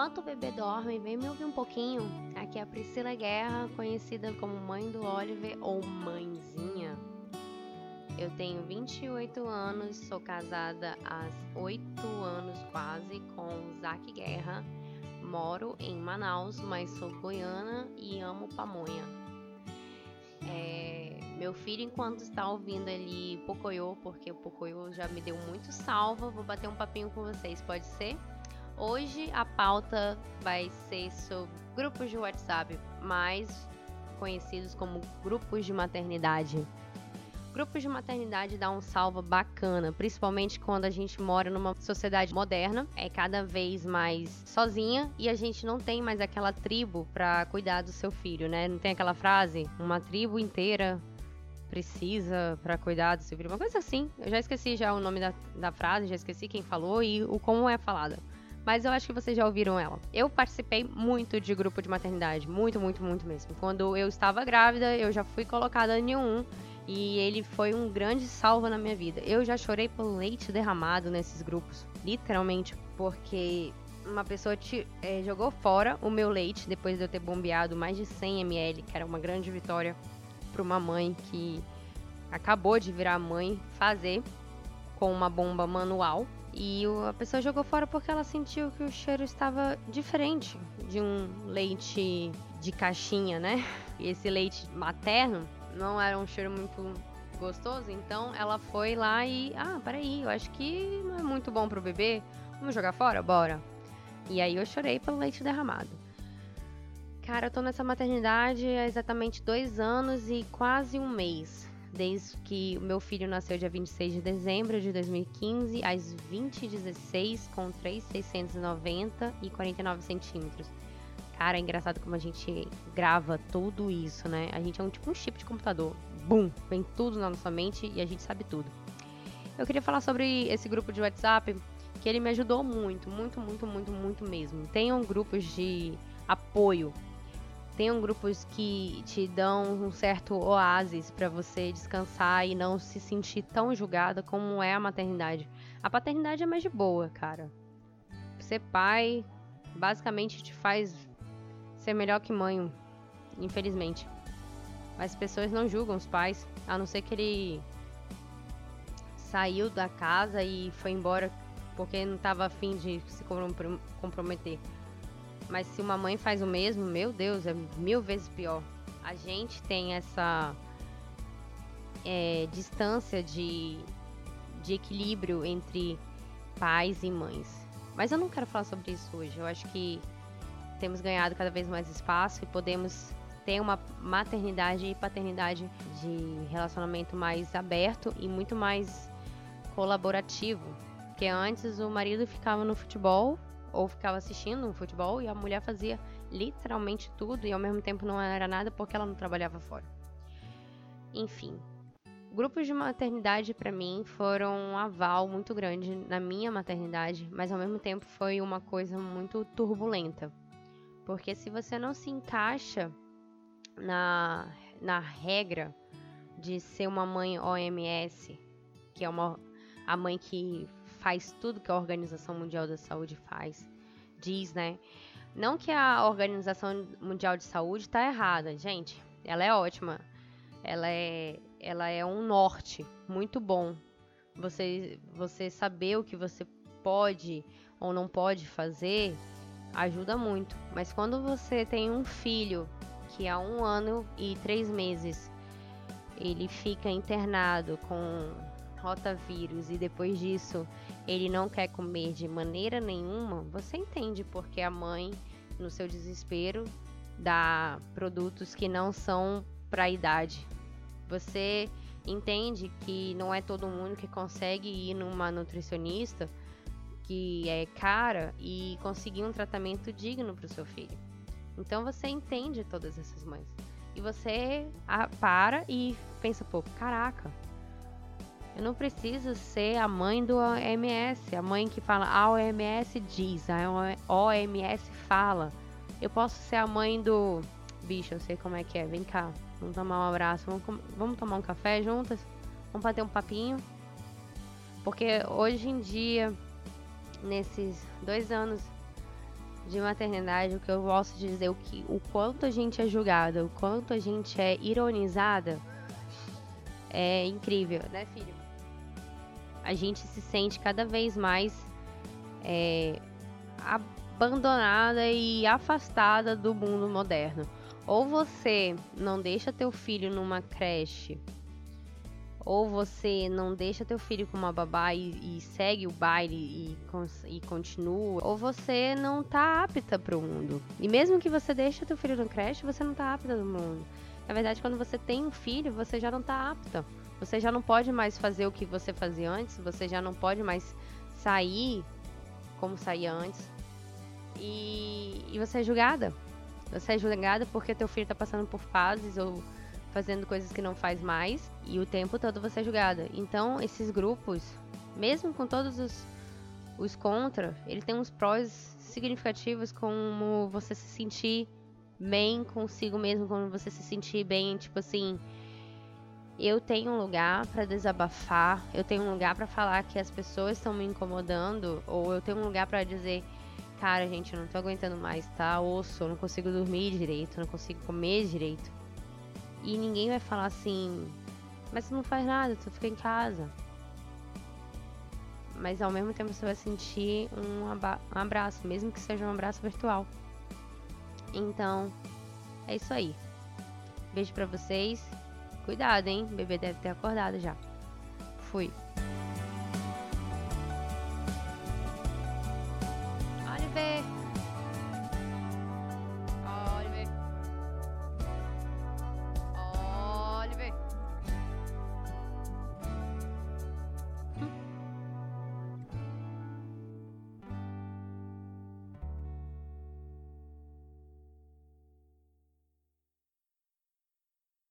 Enquanto o bebê dorme, vem me ouvir um pouquinho. Aqui é a Priscila Guerra, conhecida como mãe do Oliver ou mãezinha. Eu tenho 28 anos, sou casada há 8 anos quase com Zac Guerra. Moro em Manaus, mas sou goiana e amo pamonha. É, meu filho, enquanto está ouvindo ali Pocoyo, porque o Pocoyo já me deu muito salva, vou bater um papinho com vocês, pode ser? Hoje a pauta vai ser sobre grupos de WhatsApp, mais conhecidos como grupos de maternidade. Grupos de maternidade dá um salva bacana, principalmente quando a gente mora numa sociedade moderna, é cada vez mais sozinha e a gente não tem mais aquela tribo para cuidar do seu filho, né? Não tem aquela frase, uma tribo inteira precisa para cuidar do seu filho, uma coisa assim. Eu já esqueci já o nome da, da frase, já esqueci quem falou e o como é falada mas eu acho que vocês já ouviram ela. Eu participei muito de grupo de maternidade, muito, muito, muito mesmo. Quando eu estava grávida, eu já fui colocada em um e ele foi um grande salvo na minha vida. Eu já chorei por leite derramado nesses grupos, literalmente, porque uma pessoa te, é, jogou fora o meu leite depois de eu ter bombeado mais de 100 ml, que era uma grande vitória para uma mãe que acabou de virar mãe fazer com uma bomba manual e a pessoa jogou fora porque ela sentiu que o cheiro estava diferente de um leite de caixinha, né? E esse leite materno não era um cheiro muito gostoso, então ela foi lá e, ah, peraí, eu acho que não é muito bom pro bebê. Vamos jogar fora? Bora. E aí eu chorei pelo leite derramado. Cara, eu tô nessa maternidade há exatamente dois anos e quase um mês desde que o meu filho nasceu dia 26 de dezembro de 2015, às 20h16, com 3,690 e 49 centímetros. Cara, é engraçado como a gente grava tudo isso, né? A gente é um tipo um chip de computador. Bum! Vem tudo na nossa mente e a gente sabe tudo. Eu queria falar sobre esse grupo de WhatsApp, que ele me ajudou muito, muito, muito, muito, muito mesmo. Tenham grupos de apoio Tenham grupos que te dão um certo oásis para você descansar e não se sentir tão julgada como é a maternidade. A paternidade é mais de boa, cara. Ser pai basicamente te faz ser melhor que mãe, infelizmente. Mas as pessoas não julgam os pais, a não ser que ele saiu da casa e foi embora porque não estava afim de se comprometer. Mas se uma mãe faz o mesmo, meu Deus, é mil vezes pior. A gente tem essa é, distância de, de equilíbrio entre pais e mães. Mas eu não quero falar sobre isso hoje. Eu acho que temos ganhado cada vez mais espaço e podemos ter uma maternidade e paternidade de relacionamento mais aberto e muito mais colaborativo. Porque antes o marido ficava no futebol ou ficava assistindo um futebol e a mulher fazia literalmente tudo e ao mesmo tempo não era nada porque ela não trabalhava fora. Enfim, grupos de maternidade para mim foram um aval muito grande na minha maternidade, mas ao mesmo tempo foi uma coisa muito turbulenta. Porque se você não se encaixa na, na regra de ser uma mãe OMS, que é uma a mãe que faz tudo que a Organização Mundial da Saúde faz, diz, né? Não que a Organização Mundial de Saúde está errada, gente. Ela é ótima. Ela é, ela é um norte muito bom. Você, você saber o que você pode ou não pode fazer ajuda muito. Mas quando você tem um filho que há um ano e três meses ele fica internado com rotavírus e depois disso ele não quer comer de maneira nenhuma, você entende porque a mãe, no seu desespero, dá produtos que não são para a idade. Você entende que não é todo mundo que consegue ir numa nutricionista que é cara e conseguir um tratamento digno para o seu filho. Então você entende todas essas mães. E você para e pensa, pô, caraca, eu não preciso ser a mãe do OMS, a mãe que fala a OMS diz, a OMS fala. Eu posso ser a mãe do bicho, eu sei como é que é. Vem cá, vamos tomar um abraço, vamos, vamos tomar um café juntas, vamos bater um papinho. Porque hoje em dia, nesses dois anos de maternidade, o que eu posso dizer, o, que, o quanto a gente é julgada, o quanto a gente é ironizada, é incrível, né, filho? A gente se sente cada vez mais é, abandonada e afastada do mundo moderno. Ou você não deixa teu filho numa creche ou você não deixa teu filho com uma babá e, e segue o baile e, e, continua, ou você não tá apta para o mundo. E mesmo que você deixe teu filho no creche, você não tá apta no mundo. Na verdade, quando você tem um filho, você já não tá apta. Você já não pode mais fazer o que você fazia antes, você já não pode mais sair como saía antes. E, e você é julgada. Você é julgada porque teu filho tá passando por fases ou fazendo coisas que não faz mais e o tempo todo você é julgada. Então, esses grupos, mesmo com todos os, os contra, ele tem uns prós significativos como você se sentir bem consigo mesmo, como você se sentir bem, tipo assim, eu tenho um lugar para desabafar, eu tenho um lugar para falar que as pessoas estão me incomodando, ou eu tenho um lugar para dizer, cara, gente, eu não tô aguentando mais, tá? Osso, eu não consigo dormir direito, eu não consigo comer direito. E ninguém vai falar assim, mas tu não faz nada, tu fica em casa. Mas ao mesmo tempo você vai sentir um, um abraço, mesmo que seja um abraço virtual. Então, é isso aí. Beijo para vocês. Cuidado, hein? O bebê deve ter acordado já. Fui.